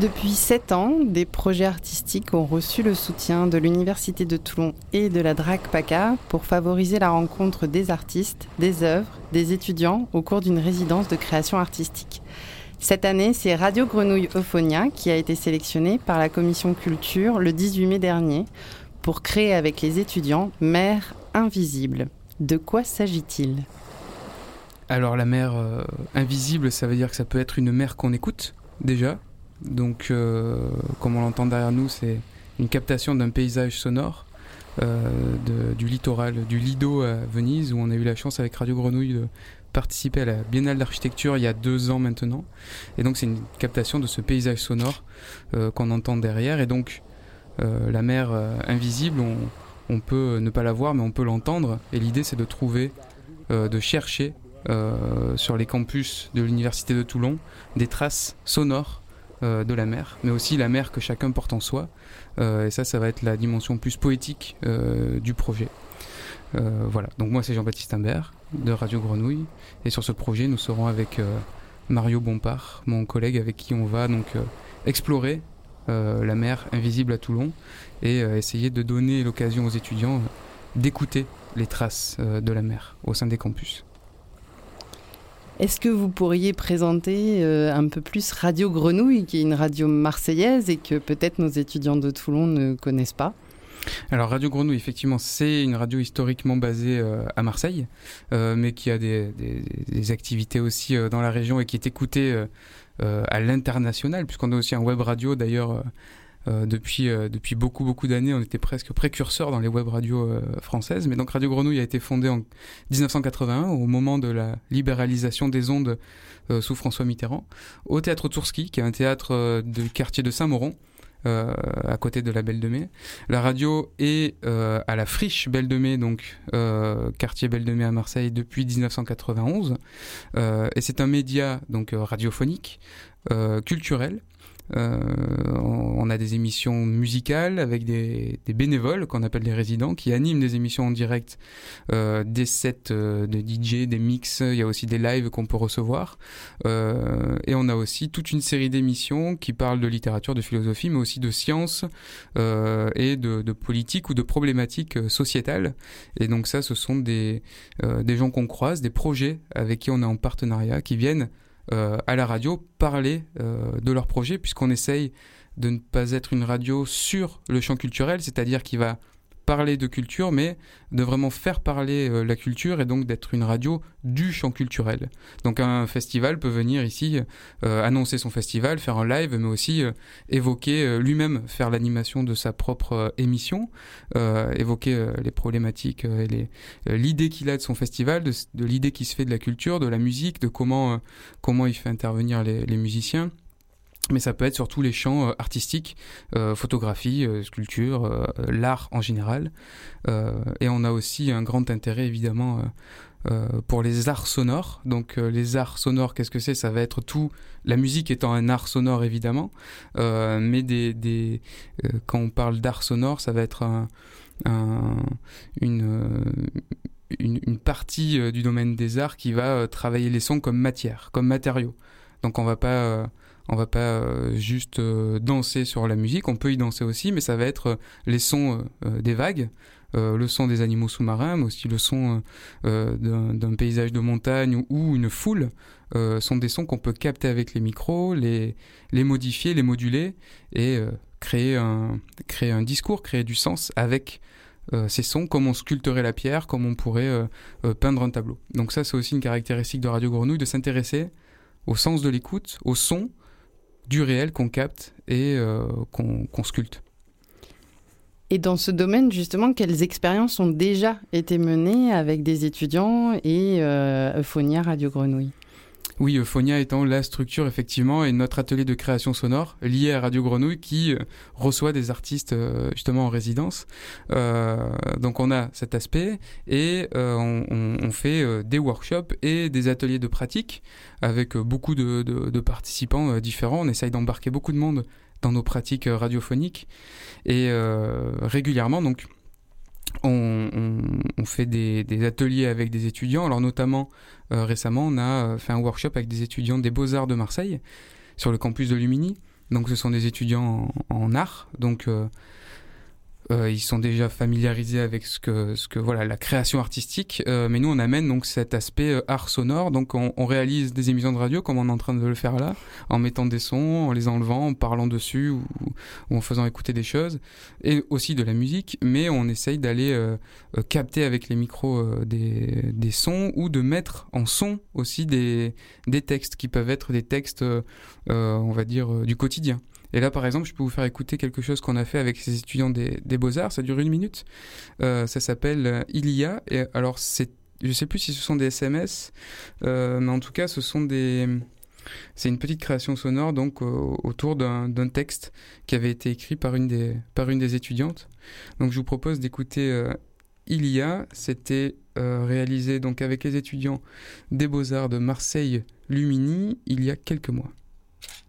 Depuis sept ans, des projets artistiques ont reçu le soutien de l'Université de Toulon et de la DRAC PACA pour favoriser la rencontre des artistes, des œuvres, des étudiants au cours d'une résidence de création artistique. Cette année, c'est Radio Grenouille Euphonia qui a été sélectionné par la commission culture le 18 mai dernier pour créer avec les étudiants Mère Invisible. De quoi s'agit-il? Alors la mer euh, invisible, ça veut dire que ça peut être une mer qu'on écoute déjà, donc, euh, comme on l'entend derrière nous, c'est une captation d'un paysage sonore euh, du littoral, du Lido à Venise, où on a eu la chance avec Radio Grenouille de participer à la Biennale d'architecture il y a deux ans maintenant. Et donc, c'est une captation de ce paysage sonore euh, qu'on entend derrière. Et donc, la mer invisible, on, on, peut ne pas la voir, mais on peut l'entendre. Et l'idée, c'est de trouver, de chercher sur les campus de l'Université de Toulon des traces sonores euh, de la mer, mais aussi la mer que chacun porte en soi. Euh, et ça, ça va être la dimension plus poétique euh, du projet. voilà, donc moi c'est Jean-Baptiste Imbert de Radio Grenouille, et sur ce projet nous serons avec Mario Bompard, mon collègue avec qui on va donc explorer la mer invisible à Toulon et essayer de donner l'occasion aux étudiants d'écouter les traces de la mer au sein des campus. Est-ce que vous pourriez présenter euh, un peu plus Radio Grenouille, qui est une radio marseillaise et que peut-être nos étudiants de Toulon ne connaissent pas? Alors Radio Grenouille, effectivement, c'est une radio historiquement basée euh, à Marseille, euh, mais qui a des, activités aussi dans la région et qui est écoutée à l'international, puisqu'on a aussi un web radio d'ailleurs depuis, euh, depuis beaucoup, beaucoup d'années, on était presque précurseurs dans les web radios euh, françaises. Mais donc Radio Grenouille a été fondée en 1981, au moment de la libéralisation des ondes sous François Mitterrand, au théâtre Tourski, qui est un théâtre du quartier de Saint-Mauron. à côté de la Belle de. La radio est à la friche Belle de donc quartier Belle de à Marseille depuis 1991, et c'est un média donc radiophonique, culturel, euh, on a des émissions musicales avec des, bénévoles qu'on appelle les résidents qui animent des émissions en direct, euh, des sets euh, de DJ, des mix. Il y a aussi des lives qu'on peut recevoir. et on a aussi toute une série d'émissions qui parlent de littérature, de philosophie, mais aussi de science et de, politique ou de problématiques sociétales. Et donc ça, ce sont des, des gens qu'on croise, des projets avec qui on est en partenariat, qui viennent euh, à la radio parler euh, de leur projet, puisqu'on essaye de ne pas être une radio sur le champ culturel, c'est-à-dire qui va parler de culture, mais de vraiment faire parler euh, la culture et donc d'être une radio du champ culturel. Donc un festival peut venir ici euh, annoncer son festival, faire un live, mais aussi euh, évoquer lui-même, faire l'animation de sa propre émission, évoquer les problématiques et l'idée qu'il a de son festival, de, l'idée qui se fait de la culture, de la musique, de comment, comment il fait intervenir les musiciens mais ça peut être sur tous les champs euh, artistiques, euh, photographie, euh, sculpture, l'art en général. et on a aussi un grand intérêt évidemment pour les arts sonores. Donc les arts sonores, qu'est-ce que c'est? Ça va être tout, la musique étant un art sonore évidemment, mais des, des quand on parle d'art sonore, ça va être un, une, une, une, partie du domaine des arts qui va travailler les sons comme matière, comme matériau. Donc on va pas on va pas euh, juste euh, danser sur la musique, on peut y danser aussi, mais ça va être euh, les sons des vagues, le son des animaux sous-marins, mais aussi le son d'un paysage de montagne ou, une foule, sont des sons qu'on peut capter avec les micros, les, modifier, les moduler et créer, un, créer un discours, créer du sens avec ces sons, comme on sculpterait la pierre, comme on pourrait peindre un tableau. Donc ça, c'est aussi une caractéristique de Radio Grenouille, de s'intéresser au sens de l'écoute, au son, du réel qu'on capte et euh, qu'on sculpte. Et dans ce domaine, justement, quelles expériences ont déjà été menées avec des étudiants et euh, Euphonia Radio Grenouille? Oui, Euphonia étant la structure effectivement et notre atelier de création sonore lié à Radio Grenouille qui euh, reçoit des artistes euh, justement en résidence. Euh, donc on a cet aspect et on, fait des workshops et des ateliers de pratique avec beaucoup de participants différents. On essaye d'embarquer beaucoup de monde dans nos pratiques radiophoniques et régulièrement donc on, fait des, ateliers avec des étudiants. Alors notamment euh, récemment, on a euh, fait un workshop avec des étudiants des Beaux-Arts de Marseille sur le campus de Lumini. Donc ce sont des étudiants en, en art. Donc euh, ils sont déjà familiarisés avec ce que, ce que voilà la création artistique, euh, mais nous on amène donc cet aspect euh, art sonore. Donc on, réalise des émissions de radio comme on est en train de le faire là, en mettant des sons, en les enlevant, en parlant dessus ou, en faisant écouter des choses, et aussi de la musique. Mais on essaye d'aller euh, capter avec les micros des, des sons ou de mettre en son aussi des, des textes qui peuvent être des textes, on va dire, du quotidien. Et là, par exemple, je peux vous faire écouter quelque chose qu'on a fait avec ces étudiants des, Beaux-Arts. Ça dure une minute. Euh, ça s'appelle euh, Il y a. Et alors, c'est, je sais plus si ce sont des SMS, euh, mais en tout cas, ce sont des. C'est une petite création sonore donc autour d'un, texte qui avait été écrit par une des par une des étudiantes. Donc, je vous propose d'écouter euh, Il y a. C'était réalisé donc avec les étudiants des Beaux-Arts de Marseille Lumini il y a quelques mois.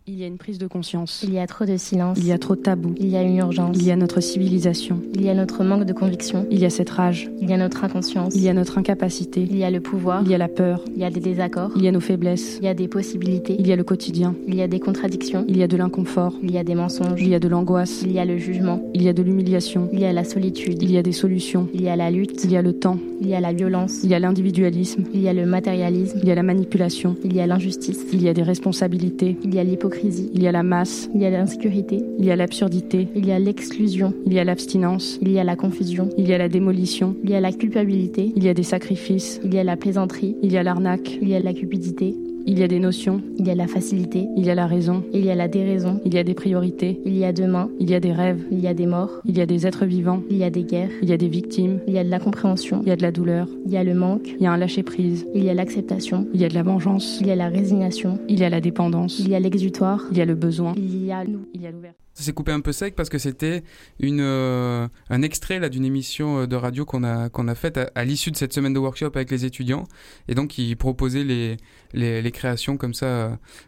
Il y a une prise de conscience. Il y a trop de silence. Il y a trop de tabous. Il y a une urgence. Il y a notre civilisation. Il y a notre manque de conviction. Il y a cette rage. Il y a notre inconscience. Il y a notre incapacité. Il y a le pouvoir. Il y a la peur. Il y a des désaccords. Il y a nos faiblesses. Il y a des possibilités. Il y a le quotidien. Il y a des contradictions. Il y a de l'inconfort. Il y a des mensonges. Il y a de l'angoisse. Il y a le jugement. Il y a de l'humiliation. Il y a la solitude. Il y a des solutions. Il y a la lutte. Il y a le temps. Il y a la violence. Il y a l'individualisme. Il y a le matérialisme. Il y a la manipulation. Il y a l'injustice. Il y a des responsabilités. Il y a l'hypocrisie. Il y a la masse. Il y a l'insécurité. Il y a l'absurdité. Il y a l'exclusion. Il y a l'abstinence. Il y a la confusion. Il y a la démolition. Il y a la culpabilité. Il y a des sacrifices. Il y a la plaisanterie. Il y a l'arnaque. Il y a la cupidité. Il y a des notions. Il y a la facilité. Il y a la raison. Il y a la déraison. Il y a des priorités. Il y a demain. Il y a des rêves. Il y a des morts. Il y a des êtres vivants. Il y a des guerres. Il y a des victimes. Il y a de la compréhension. Il y a de la douleur. Il y a le manque. Il y a un lâcher-prise. Il y a l'acceptation. Il y a de la vengeance. Il y a la résignation. Il y a la dépendance. Il y a l'exutoire. Il y a le besoin. Il y a nous. Il y a l'ouverture. Ça s'est coupé un peu sec parce que c'était une euh, un extrait là d'une émission euh, de radio qu'on a qu'on a faite à, l'issue de cette semaine de workshop avec les étudiants et donc ils proposaient les les, créations comme ça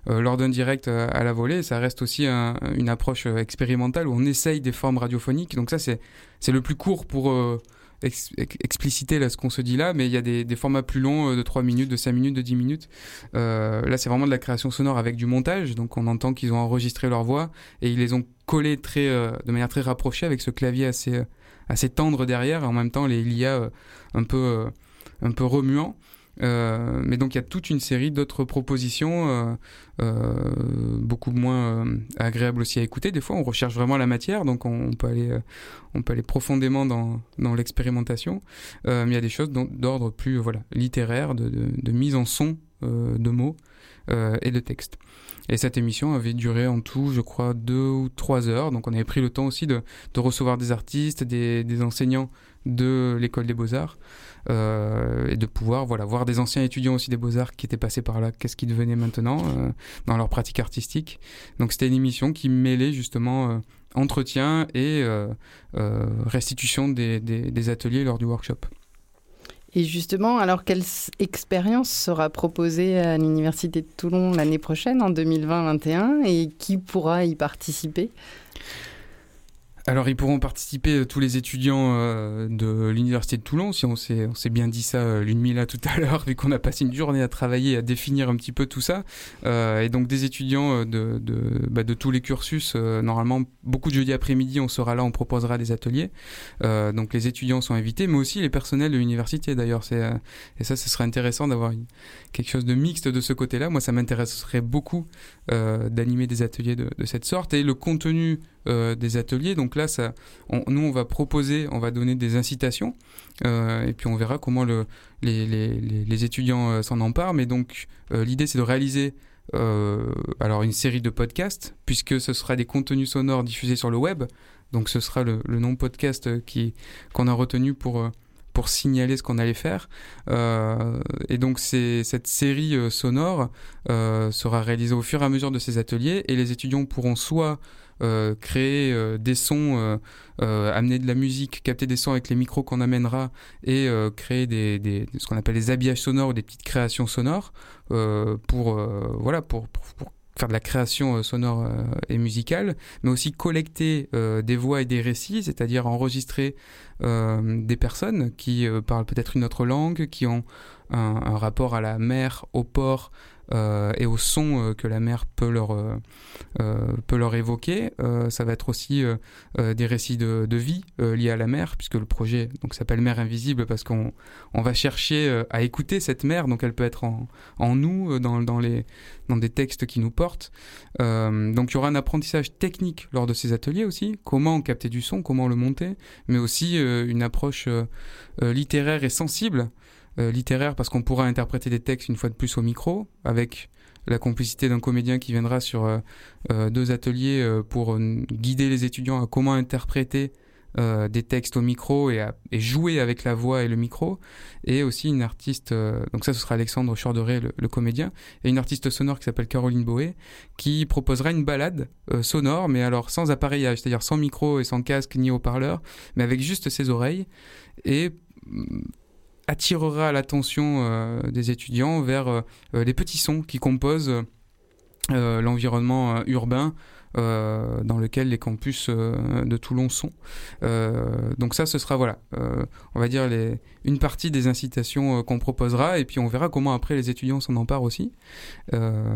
euh, lors d'un direct euh, à la volée. Ça reste aussi un, une approche euh, expérimentale où on essaye des formes radiophoniques. Donc ça c'est c'est le plus court pour euh, ex expliciter là ce qu'on se dit là, mais il y a des, formats plus longs euh, de 3 minutes, de 5 minutes, de 10 minutes. Euh, là, c'est vraiment de la création sonore avec du montage, donc on entend qu'ils ont enregistré leur voix et ils les ont collés très, euh, de manière très rapprochée avec ce clavier assez, euh, assez tendre derrière, et en même temps les l'IA euh, un peu, un peu remuant. Euh, mais donc il y a toute une série d'autres propositions, euh, euh, beaucoup moins euh, agréables aussi à écouter. Des fois, on recherche vraiment la matière, donc on, peut aller, on peut aller profondément dans, dans l'expérimentation. Mais il y a des choses d'ordre plus voilà littéraire, de, de, de mise en son de mots et de textes. Et cette émission avait duré en tout, je crois, deux ou trois heures. Donc on avait pris le temps aussi de, de recevoir des artistes, des, des enseignants de l'école des beaux-arts euh, et de pouvoir voilà voir des anciens étudiants aussi des beaux-arts qui étaient passés par là qu'est-ce qu'ils devenaient maintenant euh, dans leur pratique artistique. Donc c'était une émission qui mêlait justement euh, entretien et restitution des, des, des ateliers lors du workshop. Et justement, alors quelle expérience sera proposée à l'Université de Toulon l'année prochaine, en 2020-2021, et qui pourra y participer? Alors, ils pourront participer euh, tous les étudiants euh, de l'université de Toulon, si on s'est bien dit ça euh, l'une là tout à l'heure, vu qu'on a passé une journée à travailler à définir un petit peu tout ça. Euh, et donc des étudiants bah, de tous les cursus. normalement, beaucoup de jeudi après-midi, on sera là, on proposera des ateliers. Donc les étudiants sont invités, mais aussi les personnels de l'université. D'ailleurs, et ça, ce serait intéressant d'avoir quelque chose de mixte de ce côté-là. Moi, ça m'intéresserait beaucoup d'animer des ateliers de cette sorte et le contenu euh, des ateliers. Donc là, nous, on va proposer, on va donner des incitations, euh, et puis on verra comment le, les, étudiants euh, s'en emparent. Mais donc, l'idée, c'est de réaliser alors une série de podcasts, puisque ce sera des contenus sonores diffusés sur le web. Donc, ce sera le, nom podcast qui qu'on a retenu pour signaler ce qu'on allait faire. Et donc, cette série sonore sera réalisée au fur et à mesure de ces ateliers, et les étudiants pourront soit euh, créer euh, des sons, euh, euh, amener de la musique, capter des sons avec les micros qu'on amènera et euh, créer des, des, ce qu'on appelle des habillages sonores ou des petites créations sonores pour voilà pour, pour, faire de la création sonore et musicale, mais aussi collecter euh, des voix et des récits, c'est-à-dire enregistrer euh, des personnes qui parlent peut-être une autre langue, qui ont un, rapport à la mer, au port, et au son euh, que la mer peut leur, peut leur évoquer. ça va être aussi des récits de, de vie liés à la mer, puisque le projet donc s'appelle Mer invisible parce qu'on on va chercher à écouter cette mer, donc elle peut être en, en nous, dans, dans, les, dans des textes qui nous portent. donc il y aura un apprentissage technique lors de ces ateliers aussi, comment capter du son, comment le monter, mais aussi une approche littéraire et sensible euh, littéraire parce qu'on pourra interpréter des textes une fois de plus au micro avec la complicité d'un comédien qui viendra sur euh, euh, deux ateliers pour guider les étudiants à comment interpréter des textes au micro et, jouer avec la voix et le micro, et aussi une artiste, donc ça ce sera Alexandre Chorderet, le, comédien, et une artiste sonore qui s'appelle Caroline Boé, qui proposera une balade sonore, mais alors sans appareillage, c'est-à-dire sans micro et sans casque ni haut-parleur, mais avec juste ses oreilles, et attirera l'attention euh, des étudiants vers euh, euh, les petits sons qui composent l'environnement urbain dans lequel les campus de Toulon sont. donc ça, ce sera voilà, on va dire une partie des incitations qu'on proposera, et puis on verra comment après les étudiants s'en emparent aussi.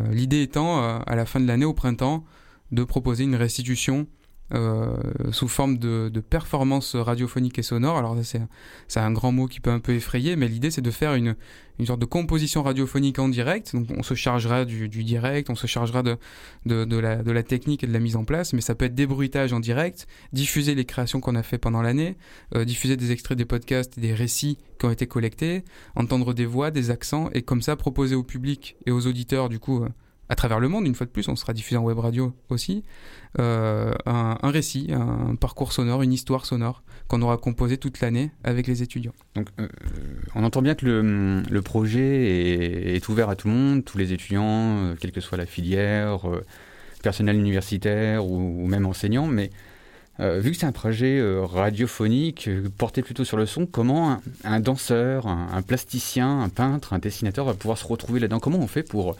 L'idée étant, à la fin de l'année, au printemps, de proposer une restitution euh, sous forme de, de, performance radiophonique et sonore. Alors c'est un grand mot qui peut un peu effrayer, mais l'idée c'est de faire une, une sorte de composition radiophonique en direct. Donc on se chargera du, direct, on se chargera de, de, de, la, de la technique et de la mise en place, mais ça peut être des bruitages en direct, diffuser les créations qu'on a fait pendant l'année, euh, diffuser des extraits des podcasts et des récits qui ont été collectés, entendre des voix, des accents, et comme ça proposer au public et aux auditeurs du coup... Euh, à travers le monde, une fois de plus, on sera diffusé en web radio aussi, euh, un, récit, un parcours sonore, une histoire sonore qu'on aura composé toute l'année avec les étudiants. Donc, euh, on entend bien que le, projet est, ouvert à tout le monde, tous les étudiants, euh, quelle que soit la filière, personnel universitaire ou, même enseignant, mais vu que c'est un projet radiophonique porté plutôt sur le son, comment un, danseur, un, plasticien, un peintre, un dessinateur va pouvoir se retrouver là-dedans? Comment on fait pour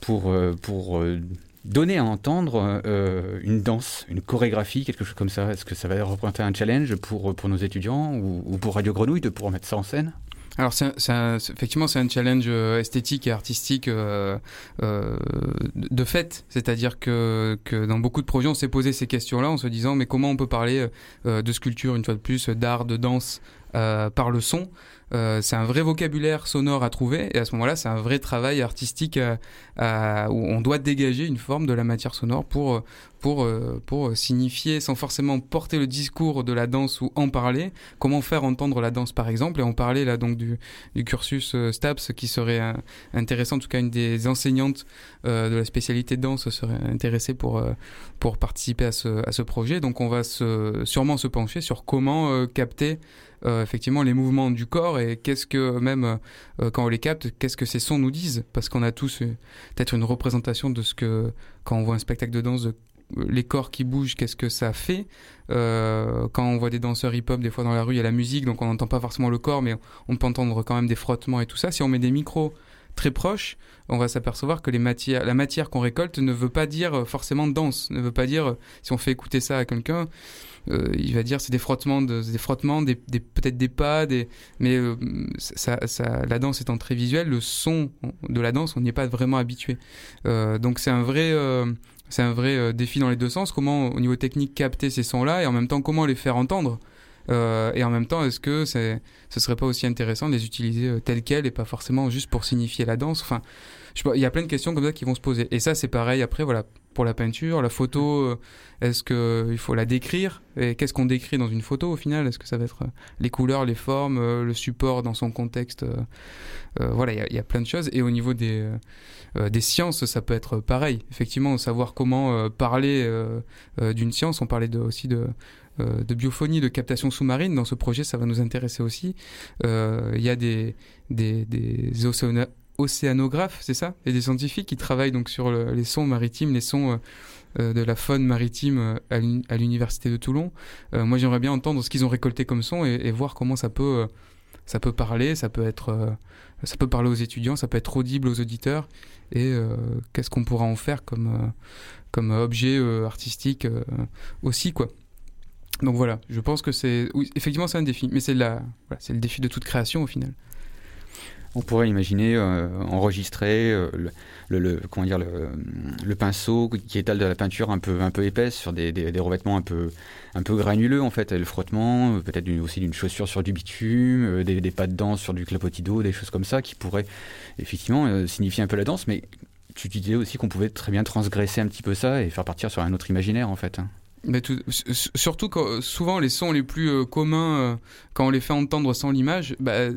pour, euh, pour euh, donner à entendre euh, une danse, une chorégraphie, quelque chose comme ça Est-ce que ça va représenter un challenge pour, pour nos étudiants ou, pour Radio Grenouille de pouvoir mettre ça en scène? Alors, c'est, effectivement, c'est un challenge esthétique et artistique de fait. C'est-à-dire que, que dans beaucoup de projets, on s'est posé ces questions-là en se disant, mais comment on peut parler de sculpture, une fois de plus, d'art, de danse par le son euh, c'est un vrai vocabulaire sonore à trouver et à ce moment-là, c'est un vrai travail artistique euh, où on doit dégager une forme de la matière sonore pour euh, pour pour signifier sans forcément porter le discours de la danse ou en parler. Comment faire entendre la danse par exemple? Et on parlait là donc du, du cursus STAPS qui serait intéressant en tout cas une des enseignantes de la spécialité danse serait intéressée pour pour participer à ce à ce projet. Donc on va sûrement se pencher sur comment capter euh, effectivement les mouvements du corps et qu'est-ce que même euh, quand on les capte, qu'est-ce que ces sons nous disent? Parce qu'on a tous euh, peut-être une représentation de ce que quand on voit un spectacle de danse, les corps qui bougent, qu'est-ce que ça fait? Quand on voit des danseurs hip-hop, des fois dans la rue, il y a la musique, donc on n'entend pas forcément le corps, mais on peut entendre quand même des frottements et tout ça. Si on met des micros très proches, on va s'apercevoir que les matières, la matière qu'on récolte ne veut pas dire forcément danse, ne veut pas dire si on fait écouter ça à quelqu'un, euh, il va dire c'est des frottements, des frottements, des, peut-être des pas, des, mais euh, ça, ça, la danse étant très visuelle, le son de la danse, on n'y est pas vraiment habitué. Euh, donc c'est un vrai c'est un vrai défi dans les deux sens. Comment, au niveau technique, capter ces sons-là et en même temps, comment les faire entendre. Euh, et en même temps, est-ce que c'est, ce serait pas aussi intéressant de les utiliser tels quels et pas forcément juste pour signifier la danse? Enfin, il y a plein de questions comme ça qui vont se poser. Et ça, c'est pareil après, voilà, pour la peinture, la photo, euh, est-ce qu'il faut la décrire? Et qu'est-ce qu'on décrit dans une photo au final? Est-ce que ça va être euh, les couleurs, les formes, euh, le support dans son contexte? Voilà, il y, a plein de choses. Et au niveau des, sciences, ça peut être pareil. Effectivement, savoir comment parler d'une science. On parlait aussi de, de biophonie, de captation sous-marine. Dans ce projet, ça va nous intéresser aussi. Il y a des, des, des océanographes, c'est ça? Et des scientifiques qui travaillent donc sur les sons maritimes, les sons euh, euh, de la faune maritime euh, à l'université de Toulon. moi, j'aimerais bien entendre ce qu'ils ont récolté comme son et, voir comment ça peut, ça peut parler, ça peut être, ça peut parler aux étudiants, ça peut être audible aux auditeurs et qu'est-ce qu'on pourra en faire comme, comme objet artistique aussi, quoi. Donc voilà, je pense que c'est, oui, effectivement, c'est un défi, mais c'est la, c'est le défi de toute création au final. On pourrait imaginer enregistrer le, le, comment dire, le, pinceau qui étale de la peinture un peu, un peu épaisse sur des, des, revêtements un peu, un peu granuleux en fait, le frottement, peut-être aussi d'une chaussure sur du bitume, des, pas de danse sur du clapotis d'eau, des choses comme ça qui pourraient effectivement signifier un peu la danse, mais tu disais aussi qu'on pouvait très bien transgresser un petit peu ça et faire partir sur un autre imaginaire en fait. Mais tout, surtout quand souvent les sons les plus euh, communs, euh, quand on les fait entendre sans l'image, bah,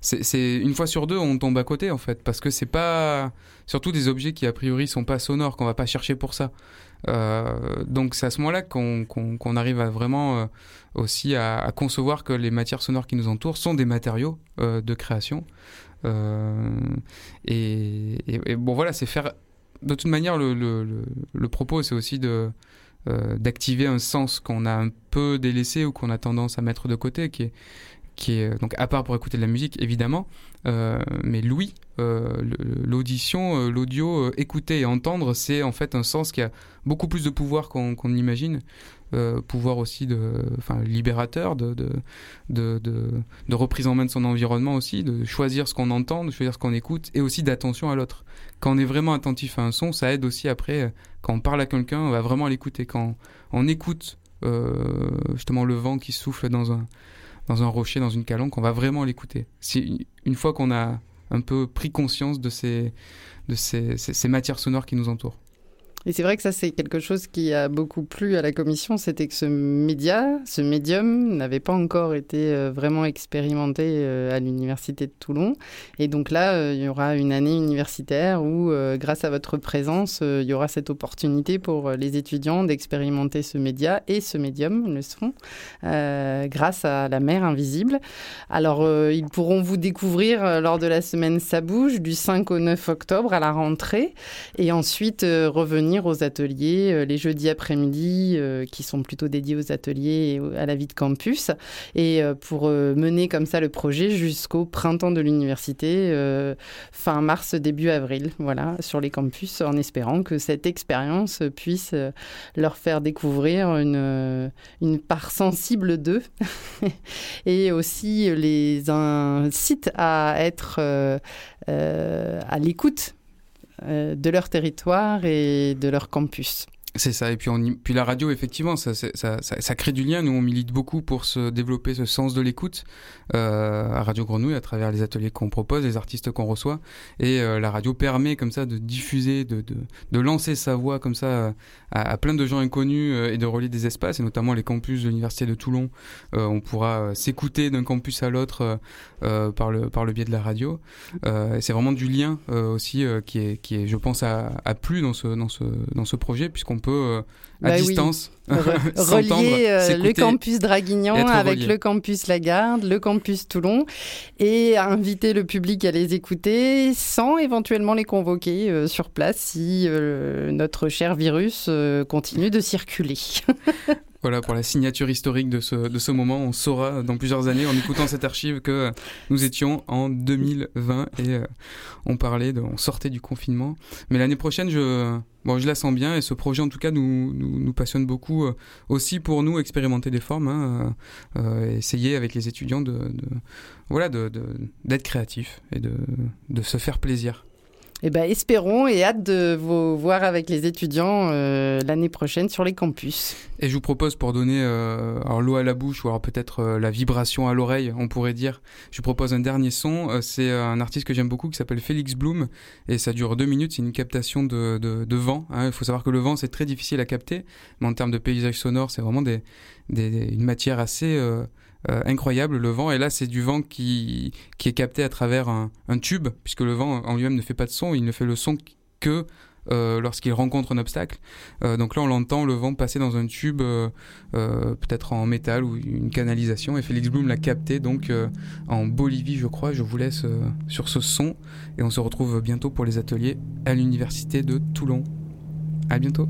c'est une fois sur deux on tombe à côté en fait, parce que c'est pas surtout des objets qui a priori sont pas sonores, qu'on va pas chercher pour ça. Euh, donc c'est à ce moment-là qu'on arrive à vraiment aussi à, concevoir que les matières sonores qui nous entourent sont des matériaux de création. Et, bon voilà, c'est faire de toute manière, le, propos, c'est aussi de, d'activer un sens qu'on a un peu délaissé ou qu'on a tendance à mettre de côté, qui est, qui est donc à part pour écouter de la musique évidemment, euh, mais l'ouïe, euh, l'audition, l'audio, écouter et entendre, c'est en fait un sens qui a beaucoup plus de pouvoir qu'on qu imagine. pouvoir aussi de, enfin, libérateur, de de, de, de, reprise en main de son environnement aussi, de choisir ce qu'on entend, de choisir ce qu'on écoute, et aussi d'attention à l'autre quand on est vraiment attentif à un son, ça aide aussi après, euh, quand on parle à quelqu'un, on va vraiment l'écouter. Quand on écoute euh, justement le vent qui souffle dans un, dans un rocher, dans une calanque, on va vraiment l'écouter. Si, une fois qu'on a un peu pris conscience de ces, de ces, ces matières sonores qui nous entourent. Et c'est vrai que ça, c'est quelque chose qui a beaucoup plu à la commission, c'était que ce média, ce médium, n'avait pas encore été euh, vraiment expérimenté euh, à l'Université de Toulon. Et donc là, euh, il y aura une année universitaire où, grâce à votre présence, il y aura cette opportunité pour les étudiants d'expérimenter ce média et ce médium, le son, grâce à la mer invisible. Alors, ils pourront vous découvrir lors de la semaine Ça bouge, du 5 au 9 octobre à la rentrée, et ensuite revenir aux ateliers euh, les jeudis après-midi, euh, qui sont plutôt dédiés aux ateliers et à la vie de campus, et euh, pour mener comme ça le projet jusqu'au printemps de l'université, fin mars, début avril, voilà, sur les campus, en espérant que cette expérience puisse leur faire découvrir une, une part sensible d'eux. Et aussi les incite à être à l'écoute de leur territoire et de leur campus. C'est ça. Et puis, on, puis la radio, effectivement, ça, ça, ça, ça, crée du lien. Nous, on milite beaucoup pour se développer ce sens de l'écoute euh, à Radio Grenouille à travers les ateliers qu'on propose, les artistes qu'on reçoit. Et euh, la radio permet comme ça de diffuser, de, de, de lancer sa voix comme ça à, plein de gens inconnus euh, et de relier des espaces, et notamment les campus de l'Université de Toulon. Euh, on pourra euh, s'écouter d'un campus à l'autre par, le, par le biais de la radio. c'est vraiment du lien aussi qui, est, qui est, je pense, à, à plus dans ce, dans ce, dans ce projet, puisqu'on peut à bah distance. relier euh, le campus Draguignan avec le campus Lagarde, le campus Toulon et inviter le public à les écouter sans éventuellement les convoquer euh, sur place si euh, notre cher virus continue de circuler. Voilà, pour la signature historique de ce, de ce moment, on saura dans plusieurs années, en écoutant cette archive, que nous étions en 2020 et euh, on parlait, on sortait du confinement. Mais l'année prochaine, je, bon, je la sens bien et ce projet, en tout cas, nous, nous, passionne beaucoup euh, aussi pour nous expérimenter des formes, hein, euh, essayer avec les étudiants de, voilà, d'être de, créatifs et de, de se faire plaisir. Eh ben, espérons et hâte de vous voir avec les étudiants euh, l'année prochaine sur les campus. Et je vous propose pour donner euh, l'eau à la bouche ou alors peut-être euh, la vibration à l'oreille, on pourrait dire. Je vous propose un dernier son. Euh, c'est un artiste que j'aime beaucoup qui s'appelle Félix Bloom et ça dure deux minutes. C'est une captation de, de, vent. Hein. Il faut savoir que le vent c'est très difficile à capter, mais en termes de paysage sonore, c'est vraiment des, une matière assez euh, incroyable, le vent. Et là, c'est du vent qui, est capté à travers un, tube, puisque le vent en lui-même ne fait pas de son, il ne fait le son que euh, lorsqu'il rencontre un obstacle. Euh, donc là, on l'entend le vent passer dans un tube, peut-être en métal ou une canalisation. Et Félix Bloom l'a capté donc en Bolivie, je crois. Je vous laisse sur ce son et on se retrouve bientôt pour les ateliers à l'université de Toulon. À bientôt.